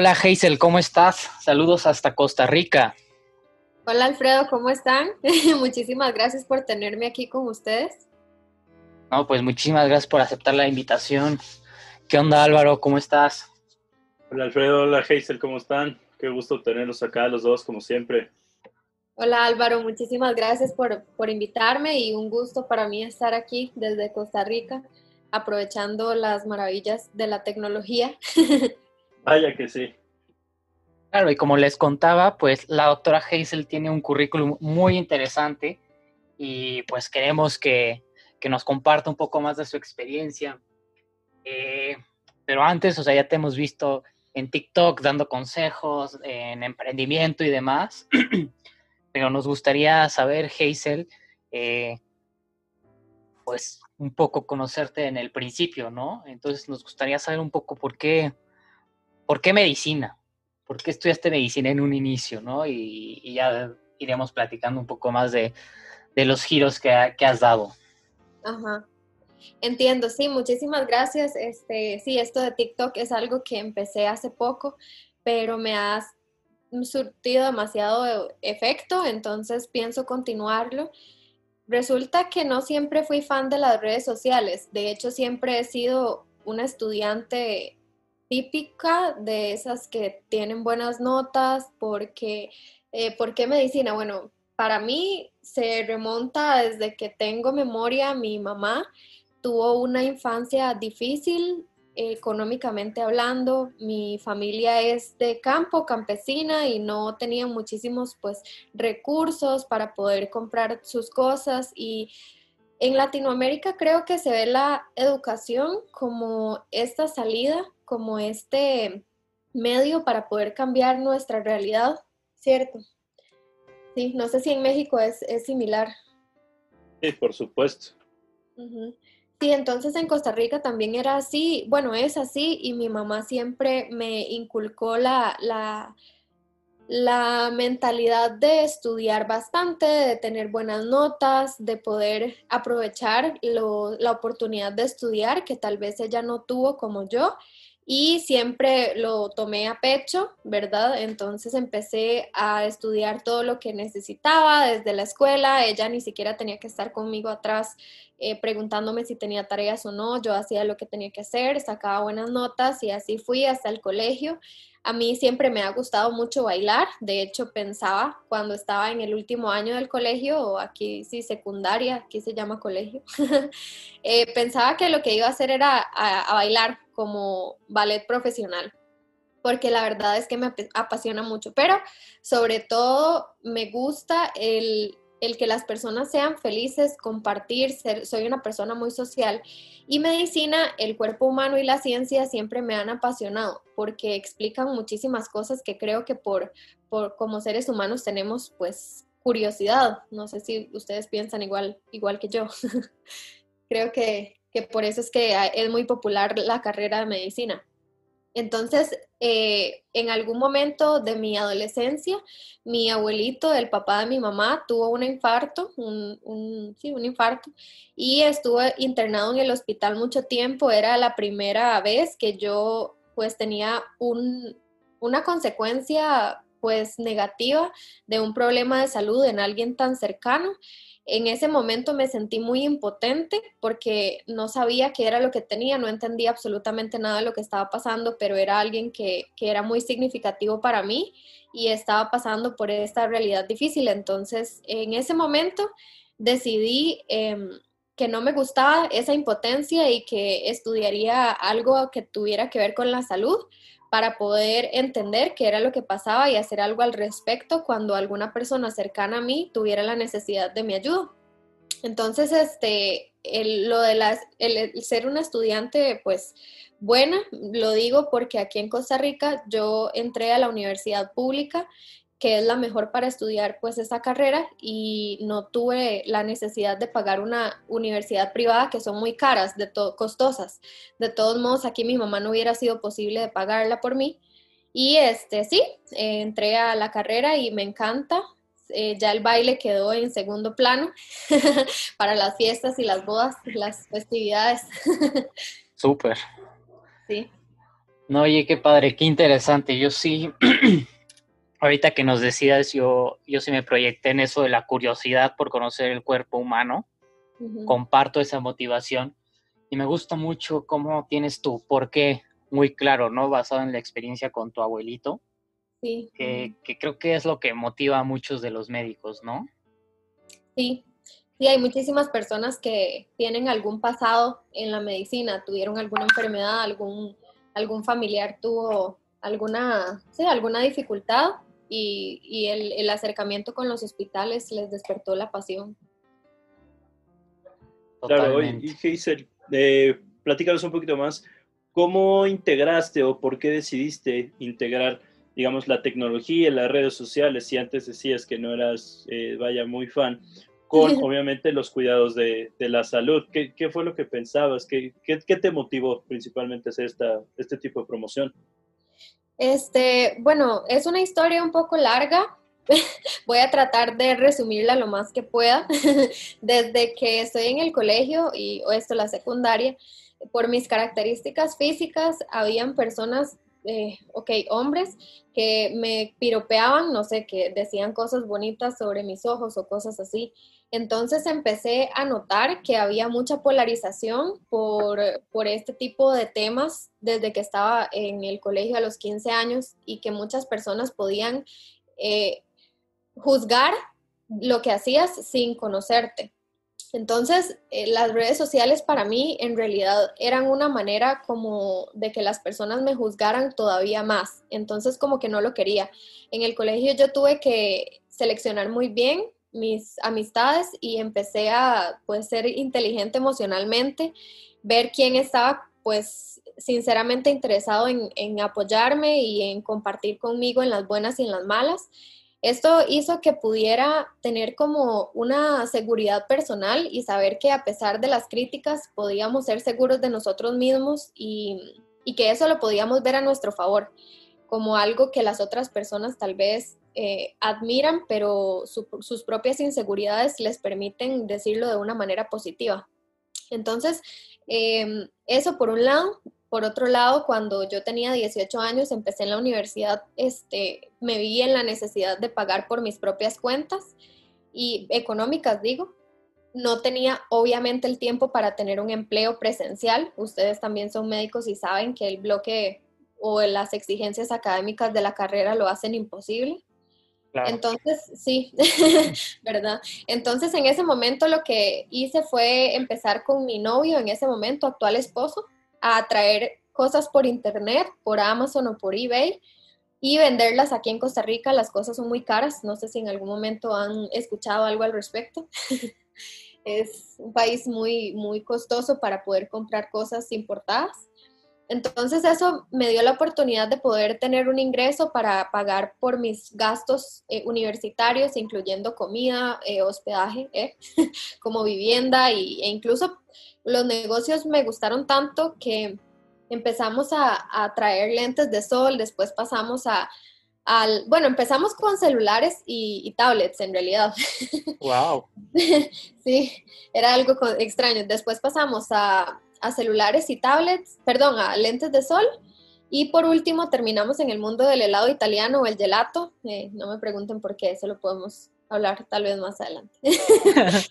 Hola Hazel, ¿cómo estás? Saludos hasta Costa Rica. Hola Alfredo, ¿cómo están? muchísimas gracias por tenerme aquí con ustedes. No, pues muchísimas gracias por aceptar la invitación. ¿Qué onda Álvaro? ¿Cómo estás? Hola Alfredo, hola Hazel, ¿cómo están? Qué gusto tenerlos acá los dos, como siempre. Hola Álvaro, muchísimas gracias por, por invitarme y un gusto para mí estar aquí desde Costa Rica, aprovechando las maravillas de la tecnología. Vaya que sí. Claro, y como les contaba, pues la doctora Hazel tiene un currículum muy interesante y pues queremos que, nos comparta un poco más de su experiencia. Eh, pero antes, o sea, ya te hemos visto en TikTok dando consejos en emprendimiento y demás, pero nos gustaría saber, Hazel, eh, pues un poco conocerte en el principio, ¿no? Entonces nos gustaría saber un poco por qué ¿por qué medicina? ¿Por qué estudiaste medicina en un inicio, no? Y, ya iremos platicando un poco más de, los giros que, has dado. Ajá. Entiendo, sí, muchísimas gracias. Este, sí, esto de TikTok es algo que empecé hace poco, pero me ha surtido demasiado efecto, entonces pienso continuarlo. Resulta que no siempre fui fan de las redes sociales, de hecho siempre he sido una estudiante típica de esas que tienen buenas notas, porque, eh, ¿por qué medicina? Bueno, para mí se remonta desde que tengo memoria, mi mamá tuvo una infancia difícil económicamente hablando, mi familia es de campo, campesina y no tenía muchísimos pues recursos para poder comprar sus cosas y en Latinoamérica creo que se ve la educación como esta salida como este medio para poder cambiar nuestra realidad, ¿cierto? Sí, no sé si en México es, similar. Sí, por supuesto. Sí, entonces en Costa Rica también era así, bueno, es así y mi mamá siempre me inculcó la, la, la mentalidad de estudiar bastante, de tener buenas notas, de poder aprovechar la oportunidad de estudiar que tal vez ella no tuvo como yo y siempre lo tomé a pecho, ¿verdad? Entonces empecé a estudiar todo lo que necesitaba desde la escuela, ella ni siquiera tenía que estar conmigo atrás eh, preguntándome si tenía tareas o no, yo hacía lo que tenía que hacer, sacaba buenas notas y así fui hasta el colegio. A mí siempre me ha gustado mucho bailar, de hecho pensaba cuando estaba en el último año del colegio, o aquí sí secundaria, aquí se llama colegio, eh, pensaba que lo que iba a hacer era a bailar como ballet profesional porque la verdad es que me apasiona mucho, pero sobre todo me gusta el, el que las personas sean felices, compartir, ser, soy una persona muy social y medicina, el cuerpo humano y la ciencia siempre me han apasionado porque explican muchísimas cosas que creo que por, por como seres humanos tenemos pues curiosidad. No sé si ustedes piensan igual, igual que yo. creo que, que por eso es que es muy popular la carrera de medicina. Entonces, eh, en algún momento de mi adolescencia, mi abuelito, el papá de mi mamá, tuvo un infarto, un, sí, un infarto, y estuvo internado en el hospital mucho tiempo. Era la primera vez que yo pues tenía un, una consecuencia pues negativa de un problema de salud en alguien tan cercano en ese momento me sentí muy impotente porque no sabía qué era lo que tenía, no entendía absolutamente nada de lo que estaba pasando, pero era alguien que, era muy significativo para mí y estaba pasando por esta realidad difícil. Entonces, en ese momento decidí em, que no me gustaba esa impotencia y que estudiaría algo que tuviera que ver con la salud para poder entender qué era lo que pasaba y hacer algo al respecto cuando alguna persona cercana a mí tuviera la necesidad de mi ayuda. Entonces, este, el, lo de las, el, ser una estudiante, pues buena, lo digo porque aquí en Costa Rica yo entré a la universidad pública que es la mejor para estudiar pues esta carrera y no tuve la necesidad de pagar una universidad privada que son muy caras, de costosas. De todos modos, aquí mi mamá no hubiera sido posible de pagarla por mí. Y este sí, entré a la carrera y me encanta. Eh, ya el baile quedó en segundo plano para las fiestas y las bodas, las festividades. Súper. Sí. No, oye, qué padre, qué interesante. Yo sí, ahorita que nos decías, yo, yo sí me proyecté en eso de la curiosidad por conocer el cuerpo humano. Comparto esa motivación y me gusta mucho cómo tienes tu por qué muy claro, ¿no? Basado en la experiencia con tu abuelito. Sí. Que, que creo que es lo que motiva a muchos de los médicos, ¿no? Sí, Sí, hay muchísimas personas que tienen algún pasado en la medicina, tuvieron alguna enfermedad, algún, algún familiar tuvo alguna, sí, alguna dificultad y, el, acercamiento con los hospitales les despertó la pasión. Claro, y Hazel, eh, platícanos un poquito más, ¿cómo integraste o por qué decidiste integrar, digamos, la tecnología, las redes sociales? Si antes decías que no eras, eh, vaya, muy fan, con obviamente los cuidados de, la salud. ¿Qué, fue lo que pensabas? ¿Qué, qué, te motivó principalmente a hacer esta, este tipo de promoción? Este, bueno, es una historia un poco larga. Voy a tratar de resumirla lo más que pueda. Desde que estoy en el colegio y o esto la secundaria, por mis características físicas, habían personas, eh, ok, hombres, que me piropeaban, no sé, que decían cosas bonitas sobre mis ojos o cosas así. Entonces empecé a notar que había mucha polarización por, este tipo de temas desde que estaba en el colegio a los 15 años y que muchas personas podían eh, juzgar lo que hacías sin conocerte. Entonces, eh, las redes sociales para mí en realidad eran una manera como de que las personas me juzgaran todavía más. Entonces, como que no lo quería. En el colegio yo tuve que seleccionar muy bien mis amistades y empecé a pues ser inteligente emocionalmente, ver quién estaba pues sinceramente interesado en, en, apoyarme y en compartir conmigo en las buenas y en las malas. Esto hizo que pudiera tener como una seguridad personal y saber que a pesar de las críticas podíamos ser seguros de nosotros mismos y, y que eso lo podíamos ver a nuestro favor, como algo que las otras personas tal vez eh, admiran, pero sus propias inseguridades les permiten decirlo de una manera positiva. Entonces, em, eso por un lado. Por otro lado, cuando yo tenía 18 años, empecé en la universidad, este, me vi en la necesidad de pagar por mis propias cuentas y económicas, digo. No tenía obviamente el tiempo para tener un empleo presencial. Ustedes también son médicos y saben que el bloque o las exigencias académicas de la carrera lo hacen imposible. Entonces, sí, ¿verdad? Entonces, en ese momento lo que hice fue empezar con mi novio, en ese momento, actual esposo, a traer cosas por internet, por Amazon o por eBay y venderlas aquí en Costa Rica. Las cosas son muy caras, no sé si en algún momento han escuchado algo al respecto. es un país muy, muy costoso para poder comprar cosas importadas. Entonces eso me dio la oportunidad de poder tener un ingreso para pagar por mis gastos eh, universitarios, incluyendo comida, eh, hospedaje, eh, como vivienda y, e incluso los negocios me gustaron tanto que empezamos a, traer lentes de sol, después pasamos a, al, bueno, empezamos con celulares y, y tablets en realidad. Wow. sí, era algo extraño. Después pasamos a a celulares y tablets, perdón, a lentes de sol. Y por último, terminamos en el mundo del helado italiano o el gelato. Eh, no me pregunten por qué, eso lo podemos hablar tal vez más adelante.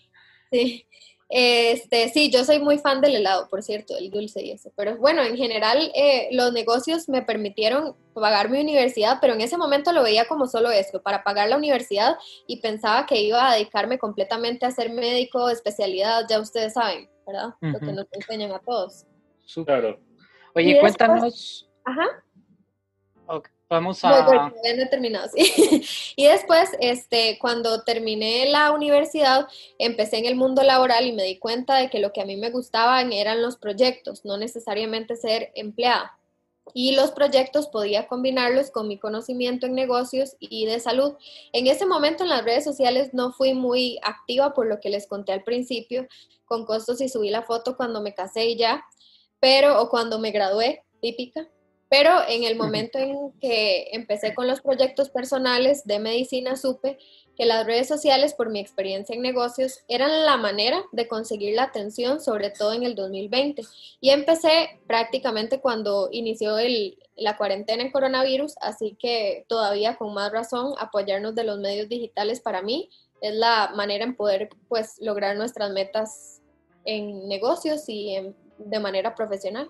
sí. Este, sí, yo soy muy fan del helado, por cierto, el dulce y eso. Pero bueno, en general eh, los negocios me permitieron pagar mi universidad, pero en ese momento lo veía como solo eso, para pagar la universidad y pensaba que iba a dedicarme completamente a ser médico, especialidad, ya ustedes saben. ¿verdad? Lo que nos enseñan a todos. Claro. Oye, cuéntanos. Ajá. Vamos a... No, he terminado, sí. y después, este, cuando terminé la universidad, empecé en el mundo laboral y me di cuenta de que lo que a mí me gustaban eran los proyectos, no necesariamente ser empleada. Y los proyectos podía combinarlos con mi conocimiento en negocios y de salud. En ese momento en las redes sociales no fui muy activa por lo que les conté al principio, con costos y subí la foto cuando me casé y ya, pero o cuando me gradué, típica pero en el momento en que empecé con los proyectos personales de medicina, supe que las redes sociales, por mi experiencia en negocios, eran la manera de conseguir la atención, sobre todo en el 2020. Y empecé prácticamente cuando inició la cuarentena en coronavirus, así que todavía con más razón apoyarnos de los medios digitales para mí es la manera en poder pues lograr nuestras metas en negocios y de manera profesional.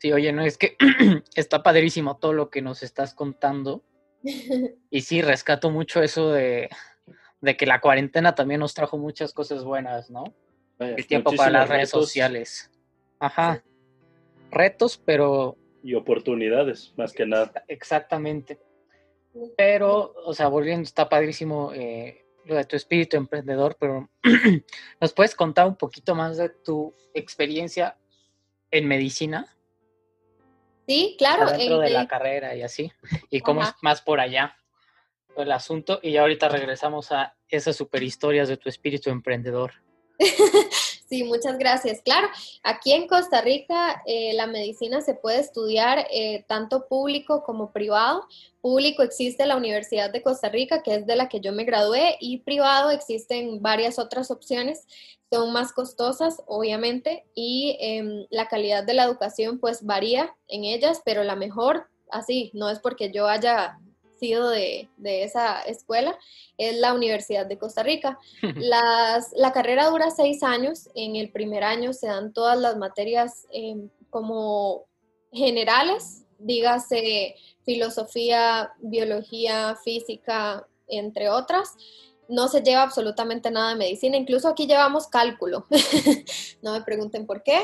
Sí, oye, no, es que está padrísimo todo lo que nos estás contando. Y sí, rescato mucho eso de, que la cuarentena también nos trajo muchas cosas buenas, ¿no? El tiempo para las redes sociales. Ajá. Retos, pero... Y oportunidades, más que nada. Exactamente. Pero, o sea, volviendo, está padrísimo eh, lo de tu espíritu emprendedor, pero ¿nos puedes contar un poquito más de tu experiencia en medicina? Sí, claro. Dentro de la carrera y así. Y cómo es más por allá el asunto. Y ahorita regresamos a esas super historias de tu espíritu emprendedor. Sí, muchas gracias. Claro, aquí en Costa Rica eh, la medicina se puede estudiar eh, tanto público como privado. Público existe la Universidad de Costa Rica, que es de la que yo me gradué, y privado existen varias otras opciones. Son más costosas, obviamente, y em, la calidad de la educación pues varía en ellas, pero la mejor, así, no es porque yo haya sido de, esa escuela es la Universidad de Costa Rica. Las, la carrera dura seis años. En el primer año se dan todas las materias em, como generales, dígase filosofía, biología, física, entre otras. No se lleva absolutamente nada de medicina, incluso aquí llevamos cálculo. no me pregunten por qué.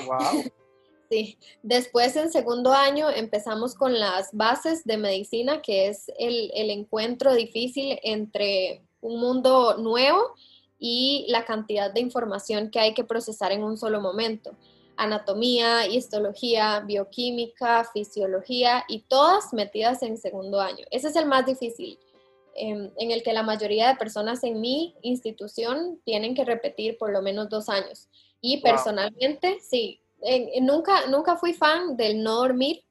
Sí, después en segundo año empezamos con las bases de medicina, que es el, encuentro difícil entre un mundo nuevo y la cantidad de información que hay que procesar en un solo momento. Anatomía, histología, bioquímica, fisiología y todas metidas en segundo año. Ese es el más difícil, em, en el que la mayoría de personas en mi institución tienen que repetir por lo menos dos años. Y personalmente, sí, nunca, nunca fui fan del no dormir,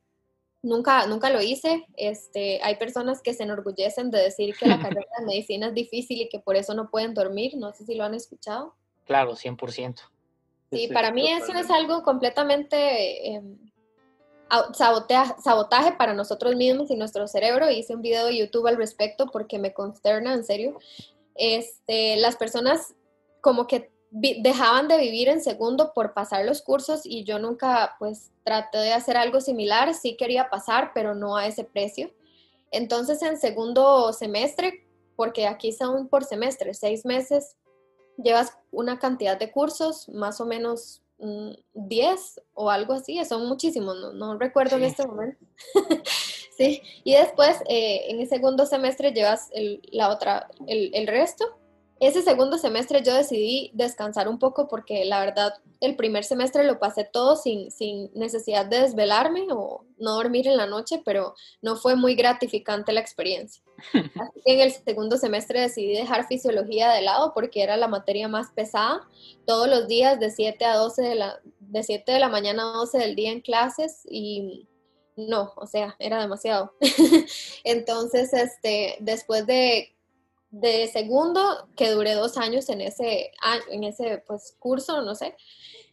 nunca, nunca lo hice. Este, hay personas que se enorgullecen de decir que la carrera de medicina es difícil y que por eso no pueden dormir. No sé si lo han escuchado. Claro, 100%. Sí, para mí eso es algo completamente em, sabotaje para nosotros mismos y nuestro cerebro. Hice un video de YouTube al respecto porque me consterna, en serio. Este, las personas como que dejaban de vivir en segundo por pasar los cursos y yo nunca pues traté de hacer algo similar, sí quería pasar, pero no a ese precio. Entonces en segundo semestre, porque aquí son por semestre, seis meses, llevas una cantidad de cursos, más o menos 10 mm, o algo así, son muchísimos, no, recuerdo en este momento. sí, y después eh, en el segundo semestre llevas el, la otra, el, el resto ese segundo semestre yo decidí descansar un poco porque la verdad el primer semestre lo pasé todo sin, sin necesidad de desvelarme o no dormir en la noche, pero no fue muy gratificante la experiencia. Así que en el segundo semestre decidí dejar fisiología de lado porque era la materia más pesada. Todos los días de 7 a 12 de la, de 7 de la mañana a 12 del día en clases y no, o sea, era demasiado. Entonces, este, después de de segundo, que duré dos años en ese, en ese pues, curso, no sé,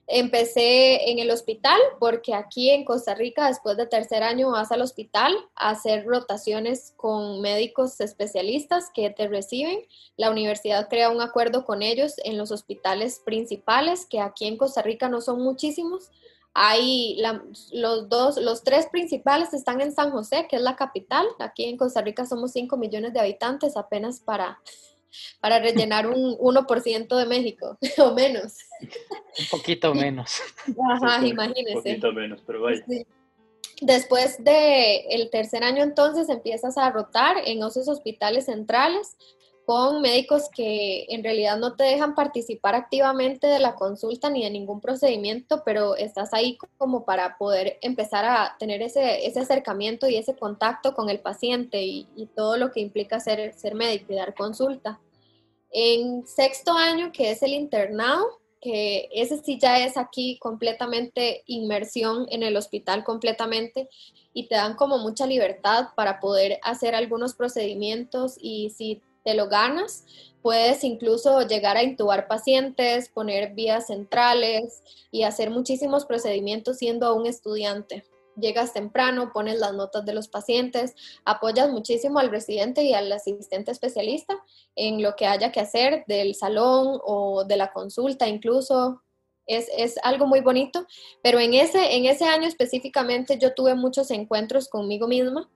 empecé en el hospital porque aquí en Costa Rica después de tercer año vas al hospital a hacer rotaciones con médicos especialistas que te reciben. La universidad crea un acuerdo con ellos en los hospitales principales que aquí en Costa Rica no son muchísimos, hay los dos, los tres principales están en San José, que es la capital. Aquí en Costa Rica somos 5 millones de habitantes apenas para, para rellenar un 1% de México, o menos. Un poquito menos. Ajá, imagínese. Un poquito menos, pero vaya. Después del el tercer año entonces empiezas a rotar en esos hospitales centrales con médicos que en realidad no te dejan participar activamente de la consulta ni de ningún procedimiento, pero estás ahí como para poder empezar a tener ese, ese acercamiento y ese contacto con el paciente y, y, todo lo que implica ser, ser médico y dar consulta. En sexto año, que es el internado, que ese sí ya es aquí completamente inmersión en el hospital completamente y te dan como mucha libertad para poder hacer algunos procedimientos y si te lo ganas, puedes incluso llegar a intubar pacientes, poner vías centrales y hacer muchísimos procedimientos siendo un estudiante. Llegas temprano, pones las notas de los pacientes, apoyas muchísimo al residente y al asistente especialista en lo que haya que hacer del salón o de la consulta incluso. Es, es, algo muy bonito, pero en ese, en ese año específicamente yo tuve muchos encuentros conmigo misma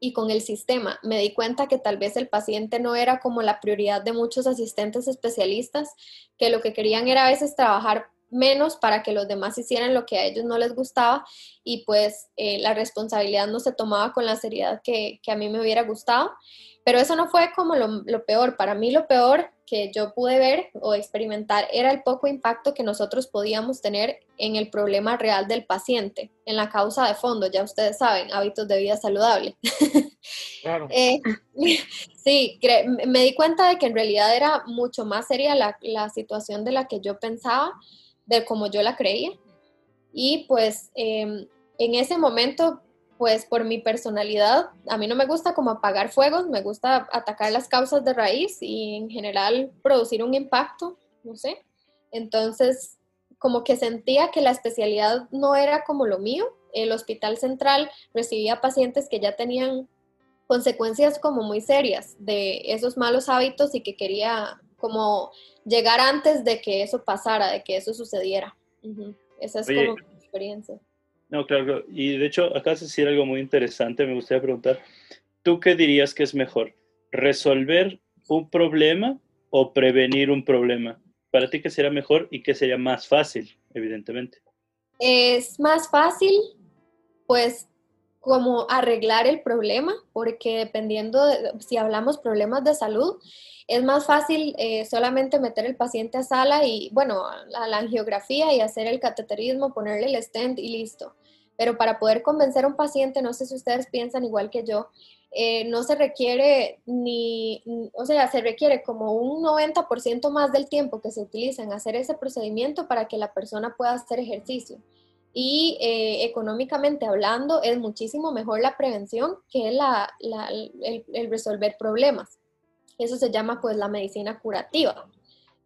y con el sistema. Me di cuenta que tal vez el paciente no era como la prioridad de muchos asistentes especialistas, que lo que querían era a veces trabajar menos para que los demás hicieran lo que a ellos no les gustaba y pues eh, la responsabilidad no se tomaba con la seriedad que, que, a mí me hubiera gustado. Pero eso no fue como lo, lo, peor. Para mí lo peor que yo pude ver o experimentar era el poco impacto que nosotros podíamos tener en el problema real del paciente, en la causa de fondo, ya ustedes saben, hábitos de vida saludable. Claro. eh, sí, me di cuenta de que en realidad era mucho más seria la, la situación de la que yo pensaba de como yo la creía. Y pues em, en ese momento, pues por mi personalidad, a mí no me gusta como apagar fuegos, me gusta atacar las causas de raíz y en general producir un impacto, no sé. Entonces, como que sentía que la especialidad no era como lo mío. El hospital central recibía pacientes que ya tenían consecuencias como muy serias de esos malos hábitos y que quería como llegar antes de que eso pasara, de que eso sucediera. Esa es como mi experiencia. No, claro, y de hecho acá de decir algo muy interesante, me gustaría preguntar, ¿tú qué dirías que es mejor? ¿Resolver un problema o prevenir un problema? Para ti, ¿qué sería mejor y qué sería más fácil, evidentemente? Es más fácil, pues, como arreglar el problema, porque dependiendo, de, si hablamos problemas de salud, es más fácil eh, solamente meter el paciente a sala y, bueno, a la angiografía y hacer el cateterismo, ponerle el stent y listo. Pero para poder convencer a un paciente, no sé si ustedes piensan igual que yo, eh, no se requiere ni, o sea, se requiere como un 90% más del tiempo que se utiliza en hacer ese procedimiento para que la persona pueda hacer ejercicio. Y eh, económicamente hablando, es muchísimo mejor la prevención que la, el resolver problemas. Eso se llama pues la medicina curativa,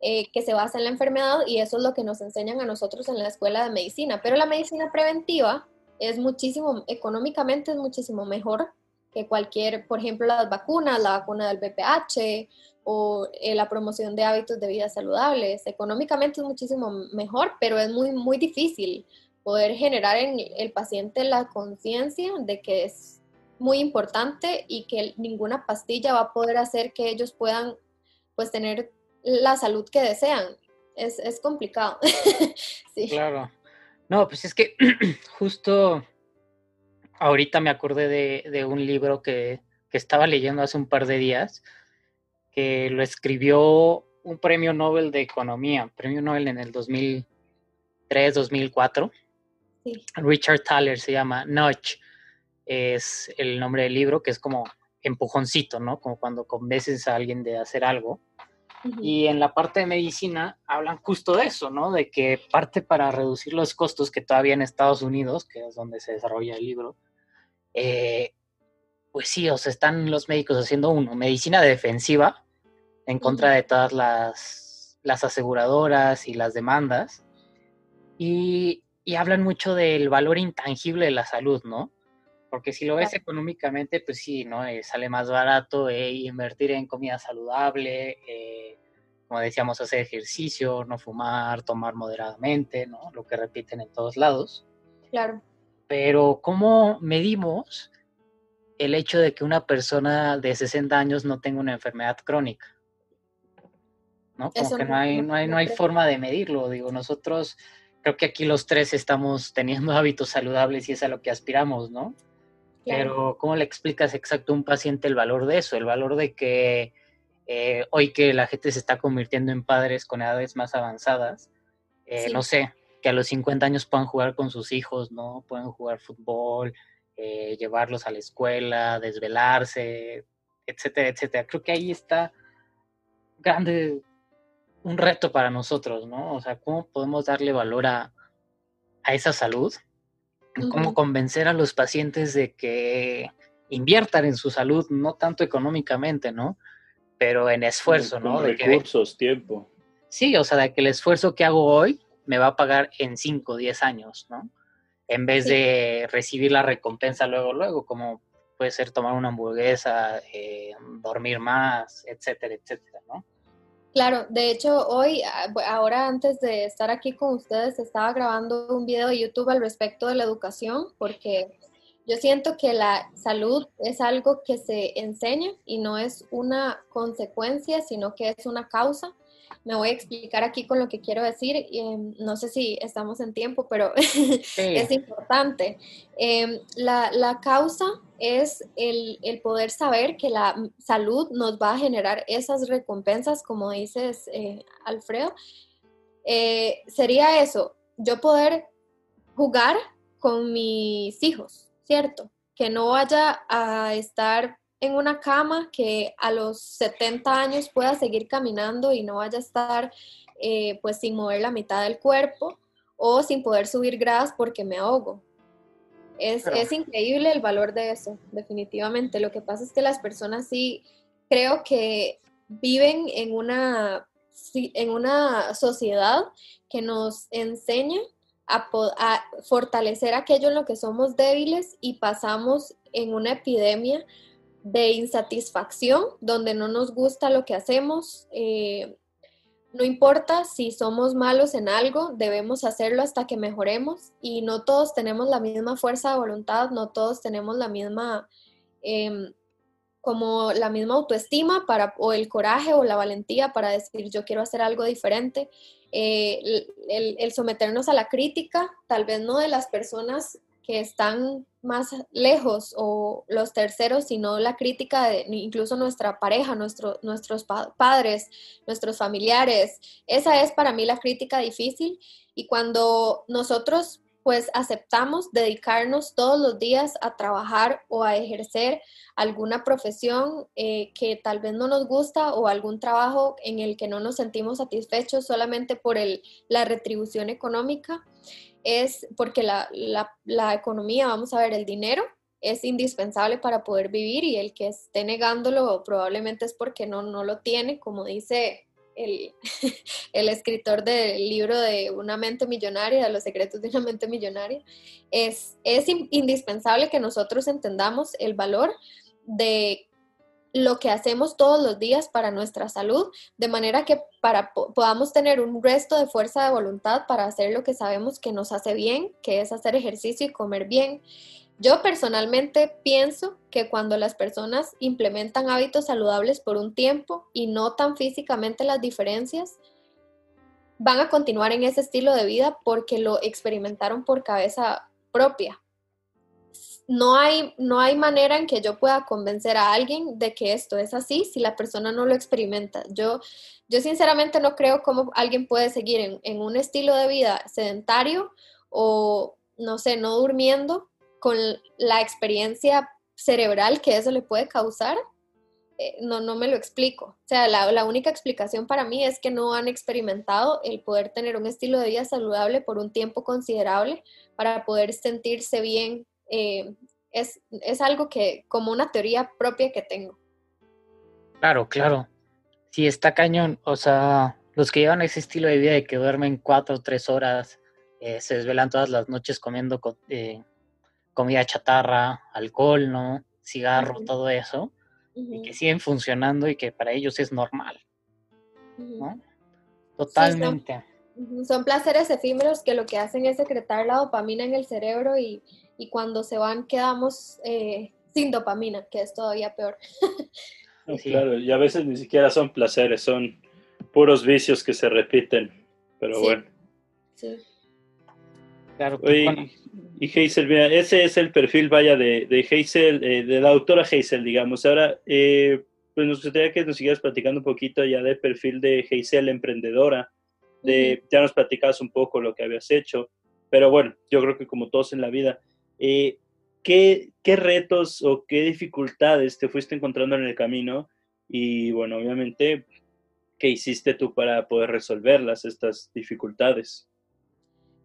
eh, que se basa en la enfermedad y eso es lo que nos enseñan a nosotros en la escuela de medicina. Pero la medicina preventiva es muchísimo, económicamente es muchísimo mejor que cualquier, por ejemplo, las vacunas, la vacuna del BPH o eh, la promoción de hábitos de vida saludables. Económicamente es muchísimo mejor, pero es muy, muy difícil poder generar en el paciente la conciencia de que es muy importante y que ninguna pastilla va a poder hacer que ellos puedan pues tener la salud que desean. Es, es complicado. Claro. No, pues es que justo ahorita me acordé de, de un libro que, que, estaba leyendo hace un par de días, que lo escribió un premio Nobel de Economía, premio Nobel en el 2003, 2004. Sí. Richard Thaler se llama Notch es el nombre del libro, que es como empujoncito, ¿no? Como cuando convences a alguien de hacer algo. Y en la parte de medicina hablan justo de eso, ¿no? De que parte para reducir los costos que todavía en Estados Unidos, que es donde se desarrolla el libro, eh, pues sí, o sea, están los médicos haciendo uno, medicina defensiva en contra de todas las, las aseguradoras y las demandas. Y, y hablan mucho del valor intangible de la salud, ¿no? Porque si lo ves económicamente, pues sí, ¿no? Eh, sale más barato eh, invertir en comida saludable, eh, como decíamos, hacer ejercicio, no fumar, tomar moderadamente, ¿no? Lo que repiten en todos lados. Claro. Pero ¿cómo medimos el hecho de que una persona de 60 años no tenga una enfermedad crónica? ¿No? Como que no hay, no, hay, no hay forma de medirlo. Digo, nosotros creo que aquí los tres estamos teniendo hábitos saludables y es a lo que aspiramos, ¿no? Pero ¿cómo le explicas exacto a un paciente el valor de eso? El valor de que eh, hoy que la gente se está convirtiendo en padres con edades más avanzadas, eh, no sé, que a los 50 años puedan jugar con sus hijos, ¿no? Pueden jugar fútbol, eh, llevarlos a la escuela, desvelarse, etcétera, etcétera. Creo que ahí está grande un reto para nosotros, ¿no? O sea, ¿cómo podemos darle valor a, a esa salud? ¿Cómo convencer a los pacientes de que inviertan en su salud, no tanto económicamente, ¿no? Pero en esfuerzo, ¿no? De recursos, tiempo. Sí, o sea, de que el esfuerzo que hago hoy me va a pagar en 5 o 10 años, ¿no? En vez de recibir la recompensa luego, luego, como puede ser tomar una hamburguesa, eh, dormir más, etcétera, etcétera, ¿no? Claro, de hecho hoy, ah, ahora antes de estar aquí con ustedes, estaba grabando un video de YouTube al respecto de la educación, porque yo siento que la salud es algo que se enseña y no es una consecuencia, sino que es una causa me voy a explicar aquí con lo que quiero decir. Em, no sé si estamos en tiempo, pero es importante. Em, la, causa es el, poder saber que la salud nos va a generar esas recompensas, como dices, eh, Alfredo. Eh, sería eso, yo poder jugar con mis hijos, ¿cierto? Que no vaya a estar en una cama que a los 70 años pueda seguir caminando y no vaya a estar eh, pues sin mover la mitad del cuerpo o sin poder subir gradas porque me ahogo. Es, es, increíble el valor de eso, definitivamente. Lo que pasa es que las personas sí creo que viven en una, en una sociedad que nos enseña a, a fortalecer aquello en lo que somos débiles y pasamos en una epidemia de insatisfacción, donde no nos gusta lo que hacemos. Eh, no importa si somos malos en algo, debemos hacerlo hasta que mejoremos y no todos tenemos la misma fuerza de voluntad, no todos tenemos la misma, em, como la misma autoestima para, o el coraje o la valentía para decir yo quiero hacer algo diferente. Eh, el someternos a la crítica, tal vez no de las personas que están más lejos o los terceros, sino la crítica de incluso nuestra pareja, nuestro, nuestros padres, nuestros familiares. Esa es para mí la crítica difícil y cuando nosotros pues aceptamos dedicarnos todos los días a trabajar o a ejercer alguna profesión eh, que tal vez no nos gusta o algún trabajo en el que no nos sentimos satisfechos solamente por el, la retribución económica, es porque la, economía, vamos a ver, el dinero es indispensable para poder vivir y el que esté negándolo probablemente es porque no, no lo tiene, como dice el, el, escritor del libro de Una mente millonaria, de los secretos de una mente millonaria. Es, es indispensable que nosotros entendamos el valor de lo que hacemos todos los días para nuestra salud, de manera que para, podamos tener un resto de fuerza de voluntad para hacer lo que sabemos que nos hace bien, que es hacer ejercicio y comer bien. Yo personalmente pienso que cuando las personas implementan hábitos saludables por un tiempo y notan físicamente las diferencias, van a continuar en ese estilo de vida porque lo experimentaron por cabeza propia no hay, no hay manera en que yo pueda convencer a alguien de que esto es así si la persona no lo experimenta. Yo, yo sinceramente no creo cómo alguien puede seguir en, un estilo de vida sedentario o, no sé, no durmiendo con la experiencia cerebral que eso le puede causar. Eh, no, no me lo explico. O sea, la, la única explicación para mí es que no han experimentado el poder tener un estilo de vida saludable por un tiempo considerable para poder sentirse bien eh, es, es, algo que, como una teoría propia que tengo. Claro, claro. Sí, está cañón. O sea, los que llevan ese estilo de vida de que duermen cuatro o tres horas, eh, se desvelan todas las noches comiendo eh, comida chatarra, alcohol, ¿no? Cigarro, todo eso, y que siguen funcionando y que para ellos es normal. ¿no? Totalmente. son, placeres efímeros que lo que hacen es secretar la dopamina en el cerebro y, y cuando se van quedamos eh, sin dopamina, que es todavía peor. Claro, y a veces ni siquiera son placeres, son puros vicios que se repiten, pero bueno. Sí. Claro, y, Hazel, mira, ese es el perfil, vaya, de, de Hazel, eh, de la doctora Hazel, digamos. Ahora, eh, pues nos gustaría que nos siguieras platicando un poquito ya del perfil de Hazel, emprendedora. De, Ya nos platicabas un poco lo que habías hecho, pero bueno, yo creo que como todos en la vida, eh, ¿qué, ¿qué retos o qué dificultades te fuiste encontrando en el camino? Y bueno, obviamente, ¿qué hiciste tú para poder resolverlas, estas dificultades?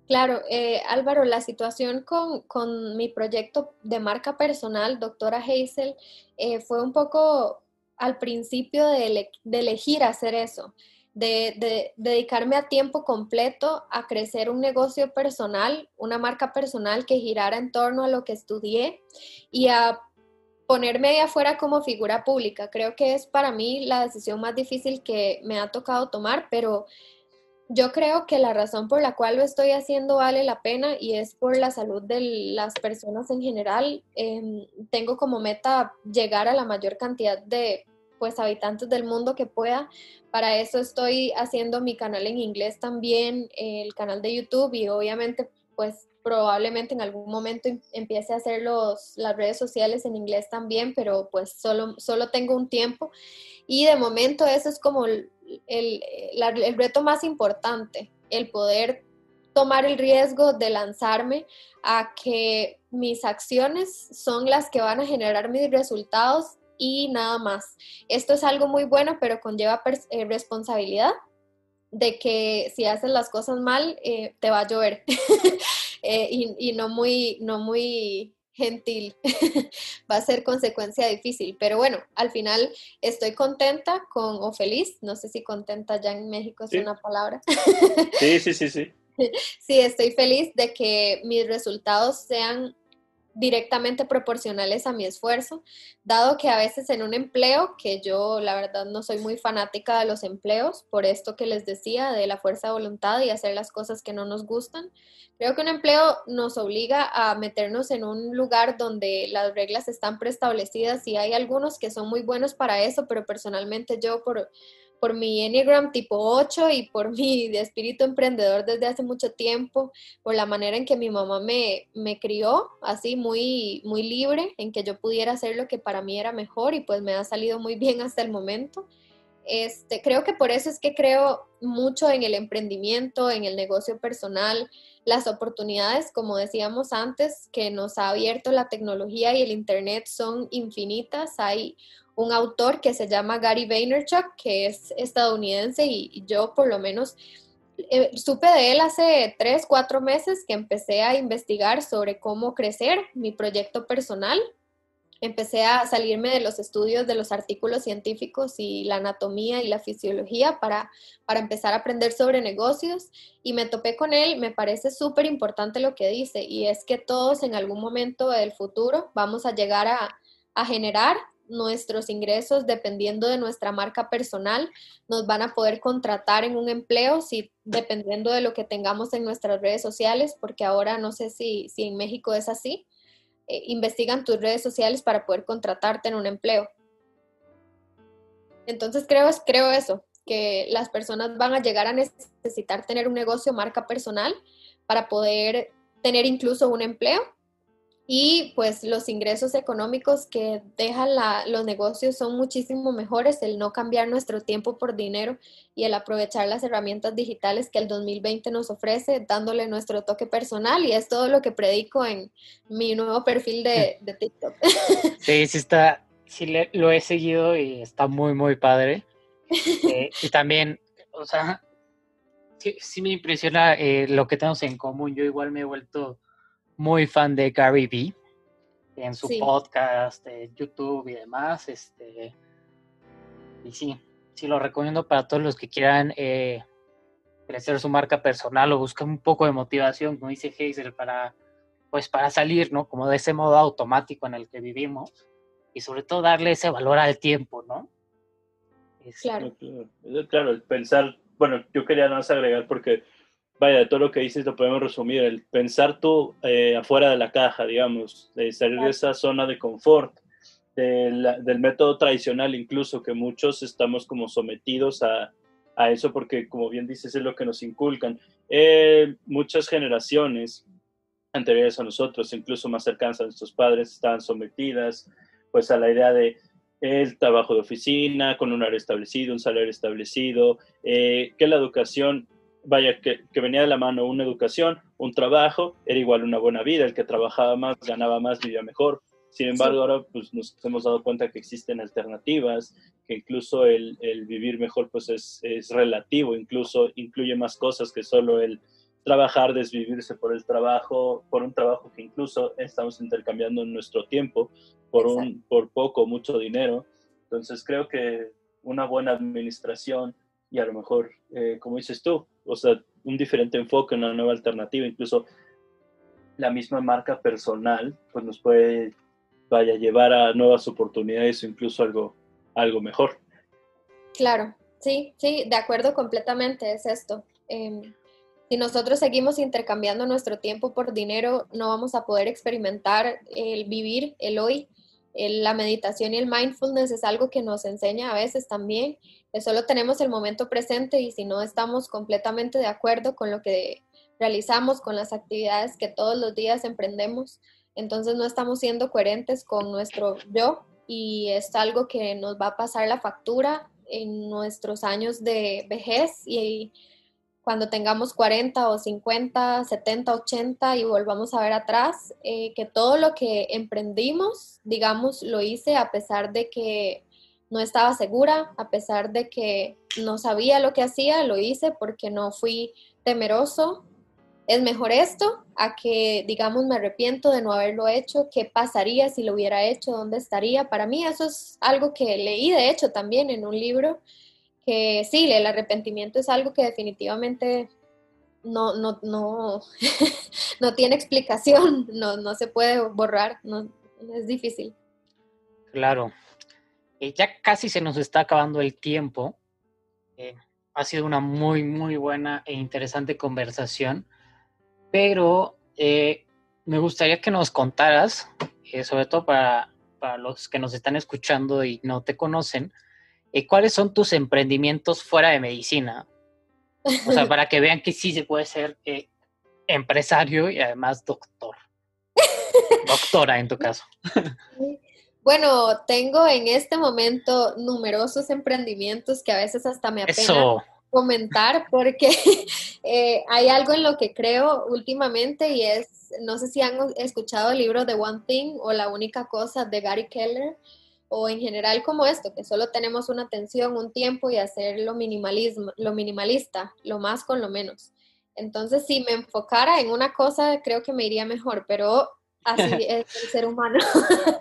Claro, eh, Álvaro, la situación con, mi proyecto de marca personal, doctora Hazel, eh, fue un poco al principio de, elegir hacer eso, de, dedicarme a tiempo completo a crecer un negocio personal, una marca personal que girara en torno a lo que estudié y a ponerme ahí afuera como figura pública. Creo que es para mí la decisión más difícil que me ha tocado tomar, pero yo creo que la razón por la cual lo estoy haciendo vale la pena y es por la salud de las personas en general. Em, tengo como meta llegar a la mayor cantidad de pues habitantes del mundo que pueda. Para eso estoy haciendo mi canal en inglés también, el canal de YouTube y obviamente pues probablemente en algún momento em, empiece a hacer los, las redes sociales en inglés también, pero pues solo, solo tengo un tiempo. Y de momento eso es como el, el, reto más importante, el poder tomar el riesgo de lanzarme a que mis acciones son las que van a generar mis resultados y nada más. Esto es algo muy bueno, pero conlleva eh, responsabilidad de que si haces las cosas mal, eh, te va a llover. Eh, y, y, no muy, no muy gentil, va a ser consecuencia difícil, pero bueno, al final estoy contenta con o feliz, no sé si contenta ya en México es una palabra. sí, sí, sí, sí. Sí, estoy feliz de que mis resultados sean directamente proporcionales a mi esfuerzo, dado que a veces en un empleo, que yo la verdad no soy muy fanática de los empleos, por esto que les decía, de la fuerza de voluntad y hacer las cosas que no nos gustan, creo que un empleo nos obliga a meternos en un lugar donde las reglas están preestablecidas y hay algunos que son muy buenos para eso, pero personalmente yo por por mi Enneagram tipo 8 y por mi espíritu emprendedor desde hace mucho tiempo, por la manera en que mi mamá me, me crió, así muy, muy libre, en que yo pudiera hacer lo que para mí era mejor y pues me ha salido muy bien hasta el momento. Este, creo que por eso es que creo mucho en el emprendimiento, en el negocio personal, las oportunidades, como decíamos antes, que nos ha abierto la tecnología y el Internet son infinitas. Hay un autor que se llama Gary Vaynerchuk, que es estadounidense y, yo por lo menos eh, supe de él hace tres, cuatro meses que empecé a investigar sobre cómo crecer mi proyecto personal. Empecé a salirme de los estudios de los artículos científicos y la anatomía y la fisiología para, para empezar a aprender sobre negocios y me topé con él. Me parece súper importante lo que dice y es que todos en algún momento del futuro vamos a llegar a, a generar nuestros ingresos dependiendo de nuestra marca personal, nos van a poder contratar en un empleo si dependiendo de lo que tengamos en nuestras redes sociales, porque ahora no sé si, si en México es así, eh, investigan tus redes sociales para poder contratarte en un empleo. Entonces creo, creo eso, que las personas van a llegar a necesitar tener un negocio marca personal para poder tener incluso un empleo y pues los ingresos económicos que dejan los negocios son muchísimo mejores, el no cambiar nuestro tiempo por dinero y el aprovechar las herramientas digitales que el 2020 nos ofrece, dándole nuestro toque personal y es todo lo que predico en mi nuevo perfil de, TikTok. Sí, sí está, sí lo he seguido y está muy, muy padre. Eh, y también, o sea, sí, me impresiona eh, lo que tenemos en común. Yo igual me he vuelto muy fan de Gary Vee en su podcast, de YouTube y demás. Este, y sí, sí lo recomiendo para todos los que quieran eh, crecer su marca personal o buscar un poco de motivación, como dice Hazel, para, pues para salir, ¿no? Como de ese modo automático en el que vivimos y sobre todo darle ese valor al tiempo, ¿no? Claro. Claro, el pensar, bueno, yo quería nada más agregar porque vaya, de todo lo que dices lo podemos resumir, el pensar tú eh, afuera de la caja, digamos, de salir de esa zona de confort, del método tradicional incluso, que muchos estamos como sometidos a, a eso porque, como bien dices, es lo que nos inculcan. Eh, muchas generaciones anteriores a nosotros, incluso más cercanas a nuestros padres, estaban sometidas pues a la idea de el trabajo de oficina con un horario establecido, un salario establecido, eh, que la educación, vaya, que, que, venía de la mano una educación, un trabajo, era igual una buena vida, el que trabajaba más, ganaba más, vivía mejor. Sin embargo, ahora pues, nos hemos dado cuenta que existen alternativas, que incluso el, el vivir mejor pues es, es, relativo, incluso incluye más cosas que solo el trabajar, desvivirse por el trabajo, por un trabajo que incluso estamos intercambiando en nuestro tiempo por, un, por poco, mucho dinero. Entonces creo que una buena administración y a lo mejor, eh, como dices tú, o sea, un diferente enfoque, una nueva alternativa, incluso la misma marca personal, pues nos puede vaya llevar a nuevas oportunidades o incluso algo, algo mejor. Claro, sí, sí, de acuerdo completamente, es esto. Eh, si nosotros seguimos intercambiando nuestro tiempo por dinero, no vamos a poder experimentar el vivir, el hoy. La meditación y el mindfulness es algo que nos enseña a veces también, que solo tenemos el momento presente y si no estamos completamente de acuerdo con lo que realizamos, con las actividades que todos los días emprendemos, entonces no estamos siendo coherentes con nuestro yo y es algo que nos va a pasar la factura en nuestros años de vejez y cuando tengamos 40 o 50, 70, 80 y volvamos a ver atrás, eh, que todo lo que emprendimos, digamos, lo hice a pesar de que no estaba segura, a pesar de que no sabía lo que hacía, lo hice porque no fui temeroso, es mejor esto a que, digamos, me arrepiento de no haberlo hecho, qué pasaría si lo hubiera hecho, dónde estaría. Para mí eso es algo que leí, de hecho, también en un libro, que sí, el arrepentimiento es algo que definitivamente no, no, no, no tiene explicación, no, no se puede borrar, es difícil. Claro. Eh, ya casi se nos está acabando el tiempo. Eh, ha sido una muy, muy buena e interesante conversación pero eh, me gustaría que nos contaras, sobre todo para, para, los que nos están escuchando y no te conocen, eh, cuáles son tus emprendimientos fuera de medicina. O sea, para que vean que sí se puede ser empresario y además doctor. Doctora en tu caso. Bueno, tengo en este momento numerosos emprendimientos que a veces hasta me apena. Eso comentar porque eh, hay algo en lo que creo últimamente y es, no sé si han escuchado el libro de One Thing o La única cosa de Gary Keller o en general como esto, que solo tenemos una atención, un tiempo y hacer lo, minimalismo, lo minimalista, lo más con lo menos. Entonces, si me enfocara en una cosa, creo que me iría mejor, pero así es el ser humano.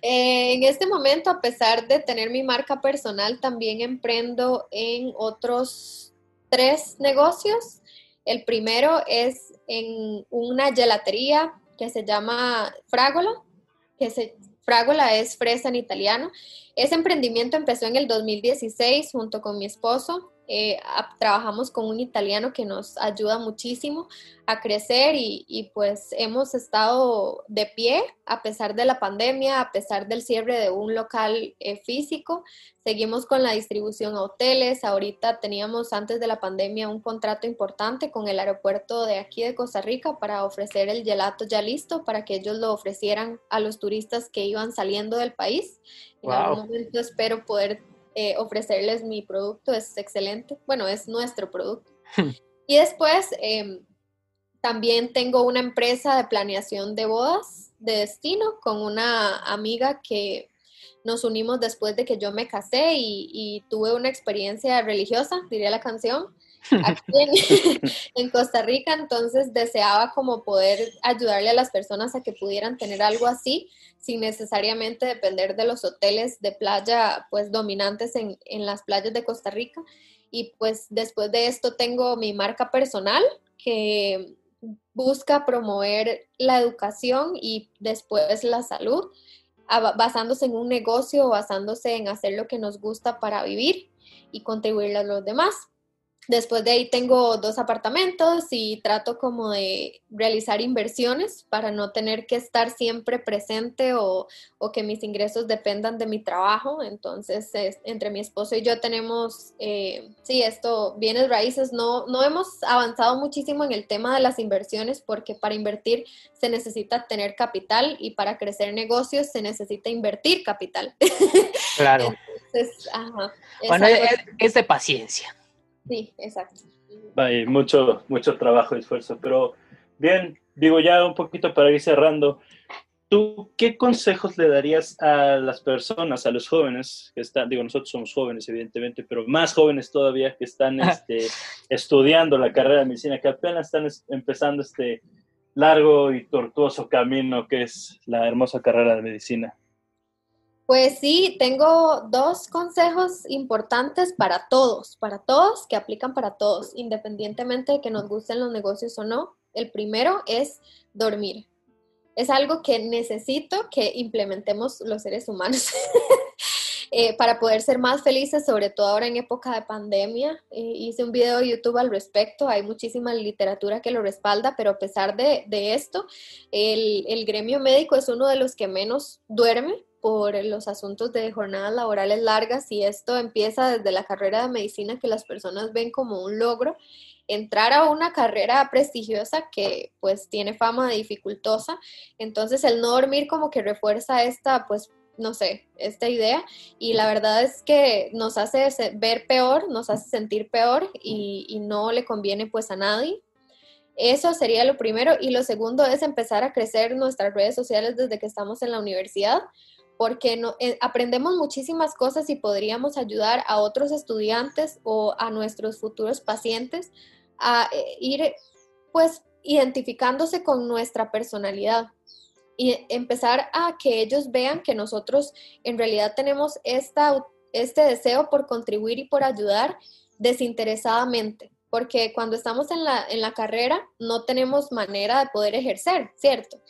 Eh, en este momento, a pesar de tener mi marca personal, también emprendo en otros tres negocios. El primero es en una gelatería que se llama Fragola, que se, Fragola es fresa en italiano. Ese emprendimiento empezó en el 2016 junto con mi esposo. Eh, trabajamos con un italiano que nos ayuda muchísimo a crecer y, pues hemos estado de pie a pesar de la pandemia, a pesar del cierre de un local eh, físico. Seguimos con la distribución a hoteles. Ahorita teníamos antes de la pandemia un contrato importante con el aeropuerto de aquí de Costa Rica para ofrecer el gelato ya listo para que ellos lo ofrecieran a los turistas que iban saliendo del país. En algún momento espero poder eh, ofrecerles mi producto, es excelente. Bueno, es nuestro producto. y después em, también tengo una empresa de planeación de bodas de destino con una amiga que nos unimos después de que yo me casé y tuve una experiencia religiosa, diría la canción, aquí en, Costa Rica, entonces deseaba como poder ayudarle a las personas a que pudieran tener algo así sin necesariamente depender de los hoteles de playa pues dominantes en, en las playas de Costa Rica. Y pues después de esto tengo mi marca personal que busca promover la educación y después la salud, basándose en un negocio, basándose en hacer lo que nos gusta para vivir y contribuir a los demás. Después de ahí tengo dos apartamentos y trato como de realizar inversiones para no tener que estar siempre presente o, que mis ingresos dependan de mi trabajo. Entonces, entre mi esposo y yo tenemos, eh, sí, esto, bienes raíces. No, no hemos avanzado muchísimo en el tema de las inversiones porque para invertir se necesita tener capital y para crecer negocios se necesita invertir capital. Claro. Entonces, ajá, bueno, es de paciencia. Sí, exacto. Hay mucho, mucho trabajo y esfuerzo, pero bien, digo ya un poquito para ir cerrando. ¿Tú qué consejos le darías a las personas, a los jóvenes que están, digo, nosotros somos jóvenes evidentemente, pero más jóvenes todavía que están este, estudiando la carrera de medicina, que apenas están empezando este largo y tortuoso camino que es la hermosa carrera de medicina? Pues sí, tengo dos consejos importantes para todos, para todos, que aplican para todos, independientemente de que nos gusten los negocios o no. El primero es dormir. Es algo que necesito que implementemos los seres humanos eh, para poder ser más felices, sobre todo ahora en época de pandemia. Eh, hice un video de YouTube al respecto, hay muchísima literatura que lo respalda, pero a pesar de, esto, el, el gremio médico es uno de los que menos duerme por los asuntos de jornadas laborales largas y esto empieza desde la carrera de medicina que las personas ven como un logro. Entrar a una carrera prestigiosa que pues tiene fama de dificultosa, entonces el no dormir como que refuerza esta pues no sé, esta idea y la verdad es que nos hace ver peor, nos hace sentir peor y, y no le conviene pues a nadie. Eso sería lo primero. Y lo segundo es empezar a crecer nuestras redes sociales desde que estamos en la universidad porque no, eh, aprendemos muchísimas cosas y podríamos ayudar a otros estudiantes o a nuestros futuros pacientes a eh, ir pues identificándose con nuestra personalidad y empezar a que ellos vean que nosotros en realidad tenemos esta, este deseo por contribuir y por ayudar desinteresadamente, porque cuando estamos en la, en la carrera no tenemos manera de poder ejercer, ¿cierto?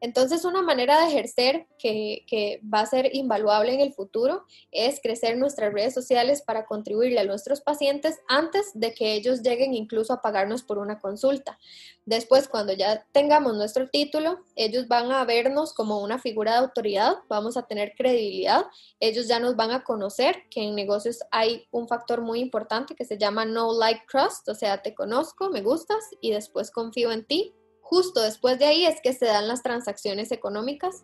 Entonces, una manera de ejercer que, va a ser invaluable en el futuro es crecer nuestras redes sociales para contribuirle a nuestros pacientes antes de que ellos lleguen incluso a pagarnos por una consulta. Después, cuando ya tengamos nuestro título, ellos van a vernos como una figura de autoridad, vamos a tener credibilidad, ellos ya nos van a conocer que en negocios hay un factor muy importante que se llama no like trust, o sea, te conozco, me gustas y después confío en ti justo después de ahí es que se dan las transacciones económicas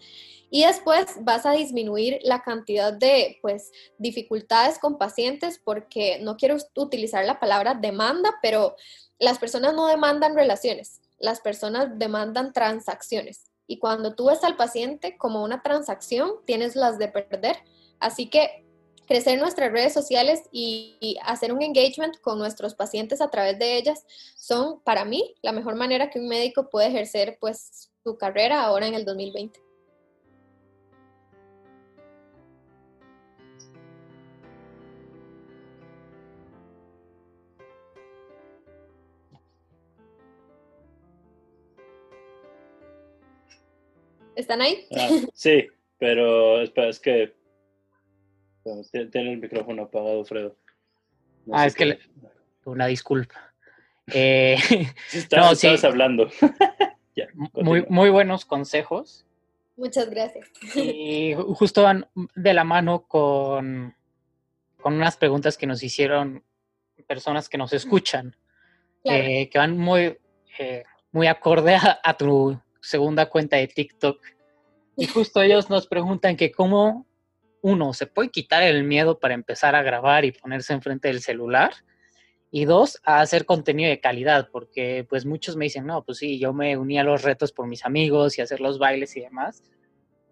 y después vas a disminuir la cantidad de pues dificultades con pacientes porque no quiero utilizar la palabra demanda, pero las personas no demandan relaciones, las personas demandan transacciones. Y cuando tú ves al paciente como una transacción, tienes las de perder. Así que crecer nuestras redes sociales y, hacer un engagement con nuestros pacientes a través de ellas son para mí la mejor manera que un médico puede ejercer pues su carrera ahora en el 2020. ¿Están ahí? Ah, sí, pero es que tiene el micrófono apagado, Fredo. ah, es que una disculpa. Eh, no, estabas hablando. muy, muy buenos consejos. Muchas gracias. Y justo van de la mano con, con unas preguntas que nos hicieron personas que nos escuchan, eh, que van muy, eh, muy acorde a, a, tu segunda cuenta de TikTok. Y justo ellos nos preguntan que cómo uno, se puede quitar el miedo para empezar a grabar y ponerse enfrente del celular. Y dos, a hacer contenido de calidad, porque pues muchos me dicen, no, pues sí, yo me uní a los retos por mis amigos y hacer los bailes y demás,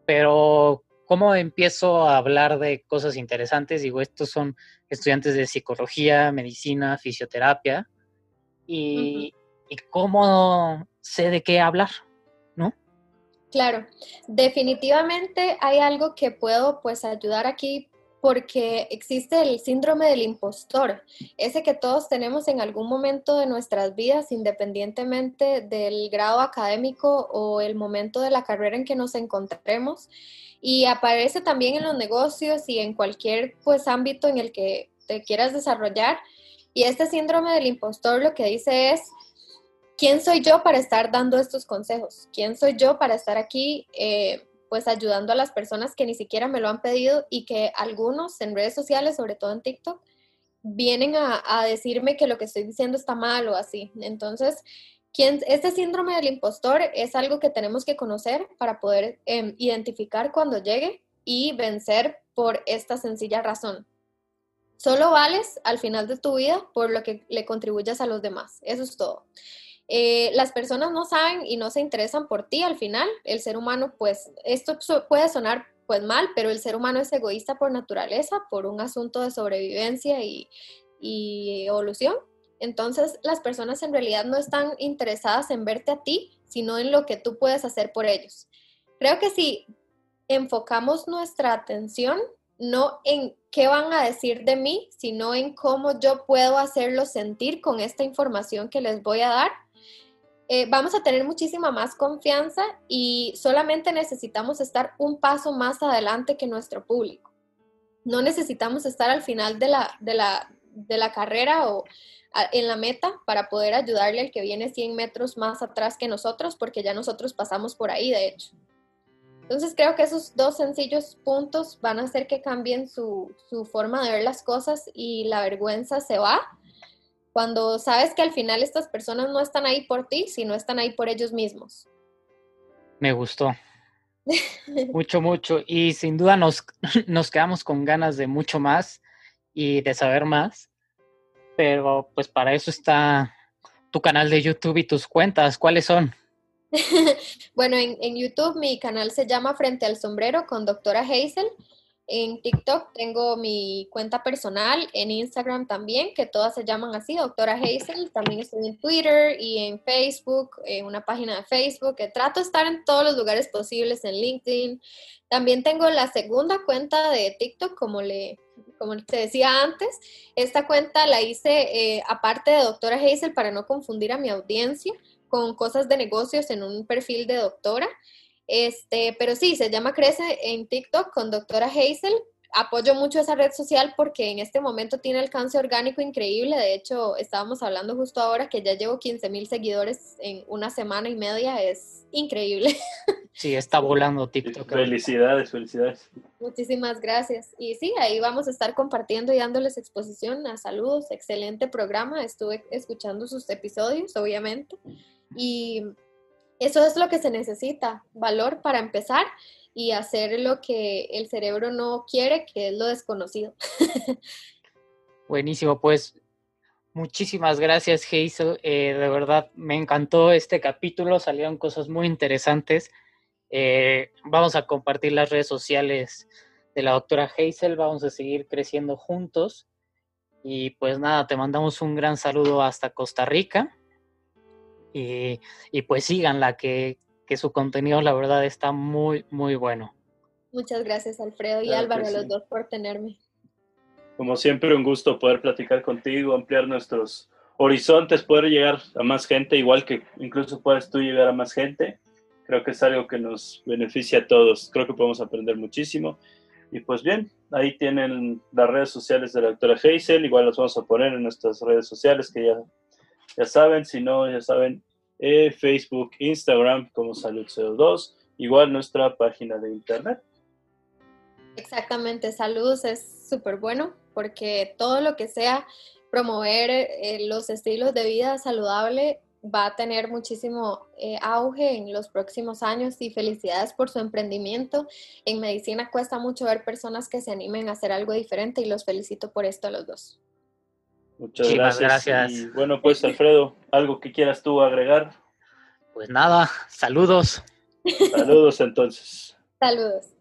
pero ¿cómo empiezo a hablar de cosas interesantes? Digo, estos son estudiantes de psicología, medicina, fisioterapia, y, y cómo sé de qué hablar. Claro, definitivamente hay algo que puedo pues ayudar aquí porque existe el síndrome del impostor, ese que todos tenemos en algún momento de nuestras vidas, independientemente del grado académico o el momento de la carrera en que nos encontremos. Y aparece también en los negocios y en cualquier pues ámbito en el que te quieras desarrollar. Y este síndrome del impostor lo que dice es, ¿quién soy yo para estar dando estos consejos? ¿Quién soy yo para estar aquí eh, pues ayudando a las personas que ni siquiera me lo han pedido y que algunos en redes sociales, sobre todo en TikTok, vienen a, decirme que lo que estoy diciendo está mal o así. Entonces, ¿quién, este síndrome del impostor es algo que tenemos que conocer para poder em, identificar cuando llegue y vencer por esta sencilla razón. Solo vales al final de tu vida por lo que le contribuyas a los demás. Eso es todo. Eh, las personas no saben y no se interesan por ti al final. El ser humano, pues, esto puede sonar pues mal, pero el ser humano es egoísta por naturaleza, por un asunto de sobrevivencia y, y evolución. Entonces, las personas en realidad no están interesadas en verte a ti, sino en lo que tú puedes hacer por ellos. Creo que si enfocamos nuestra atención no en qué van a decir de mí, sino en cómo yo puedo hacerlo sentir con esta información que les voy a dar, eh, vamos a tener muchísima más confianza y solamente necesitamos estar un paso más adelante que nuestro público. No necesitamos estar al final de la, de la, de la carrera o en la meta para poder ayudarle al que viene 100 metros más atrás que nosotros, porque ya nosotros pasamos por ahí, de hecho. Entonces creo que esos dos sencillos puntos van a hacer que cambien su, su forma de ver las cosas y la vergüenza se va cuando sabes que al final estas personas no están ahí por ti, sino están ahí por ellos mismos. Me gustó. mucho, mucho. Y sin duda nos, nos quedamos con ganas de mucho más y de saber más. Pero pues para eso está tu canal de YouTube y tus cuentas. ¿Cuáles son? bueno, en, YouTube mi canal se llama Frente al Sombrero con doctora Hazel en TikTok tengo mi cuenta personal, en Instagram también, que todas se llaman así, doctora Hazel. También estoy en Twitter y en Facebook, en una página de Facebook, trato de estar en todos los lugares posibles, en LinkedIn. También tengo la segunda cuenta de TikTok, como, le, como te decía antes. Esta cuenta la hice eh, aparte de doctora Hazel para no confundir a mi audiencia con cosas de negocios en un perfil de doctora. Este, pero sí, se llama Crece en TikTok con doctora Hazel. Apoyo mucho esa red social porque en este momento tiene alcance orgánico increíble. De hecho, estábamos hablando justo ahora que ya llevo 15 mil seguidores en una semana y media. Es increíble. Sí, está volando TikTok. Felicidades, felicidades. Muchísimas gracias. Y sí, ahí vamos a estar compartiendo y dándoles exposición a saludos. Excelente programa. Estuve escuchando sus episodios, obviamente. Y eso es lo que se necesita, valor para empezar y hacer lo que el cerebro no quiere, que es lo desconocido. Buenísimo, pues muchísimas gracias Hazel, eh, de verdad me encantó este capítulo, salieron cosas muy interesantes. Eh, vamos a compartir las redes sociales de la doctora Hazel, vamos a seguir creciendo juntos. Y pues nada, te mandamos un gran saludo hasta Costa Rica y, y pues síganla, que, que su contenido la verdad está muy, muy bueno. Muchas gracias Alfredo y Álvaro, los dos por tenerme. Como siempre, un gusto poder platicar contigo, ampliar nuestros horizontes, poder llegar a más gente, igual que incluso puedes tú llegar a más gente. Creo que es algo que nos beneficia a todos. Creo que podemos aprender muchísimo. Y pues bien, ahí tienen las redes sociales de la doctora Hazel. Igual las vamos a poner en nuestras redes sociales que ya ya saben, si no, ya saben, eh, Facebook, Instagram como Salud CO2, igual nuestra página de internet. Exactamente, Salud es súper bueno porque todo lo que sea promover eh, los estilos de vida saludable va a tener muchísimo eh, auge en los próximos años y felicidades por su emprendimiento. En medicina cuesta mucho ver personas que se animen a hacer algo diferente y los felicito por esto a los dos. Muchas gracias. Y bueno, pues Alfredo, ¿algo que quieras tú agregar? Pues nada, saludos. Saludos entonces. Saludos.